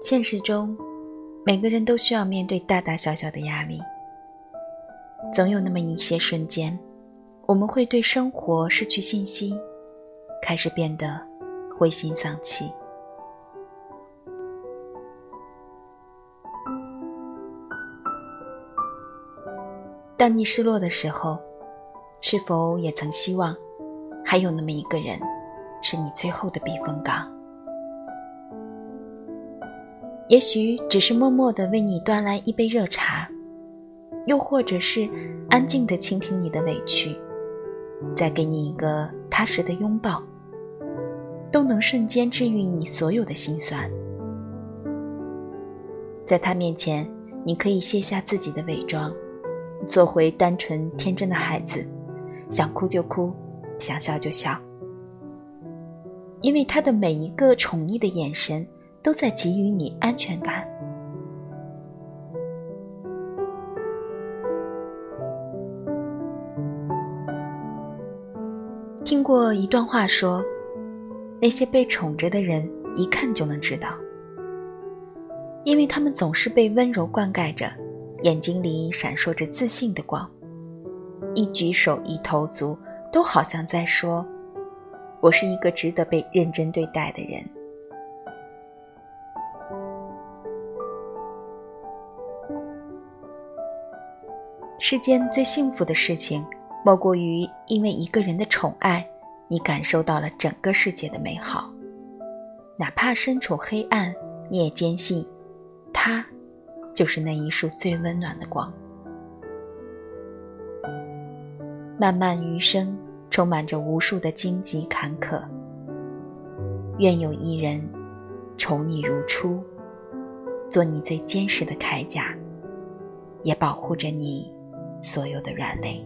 现实中，每个人都需要面对大大小小的压力。总有那么一些瞬间，我们会对生活失去信心，开始变得灰心丧气。当你失落的时候，是否也曾希望，还有那么一个人，是你最后的避风港？也许只是默默的为你端来一杯热茶，又或者是安静的倾听你的委屈，再给你一个踏实的拥抱，都能瞬间治愈你所有的心酸。在他面前，你可以卸下自己的伪装。做回单纯天真的孩子，想哭就哭，想笑就笑。因为他的每一个宠溺的眼神，都在给予你安全感。听过一段话说，那些被宠着的人，一看就能知道，因为他们总是被温柔灌溉着。眼睛里闪烁着自信的光，一举手一投足都好像在说：“我是一个值得被认真对待的人。”世间最幸福的事情，莫过于因为一个人的宠爱，你感受到了整个世界的美好，哪怕身处黑暗，你也坚信，他。就是那一束最温暖的光。漫漫余生，充满着无数的荆棘坎坷。愿有一人，宠你如初，做你最坚实的铠甲，也保护着你所有的软肋。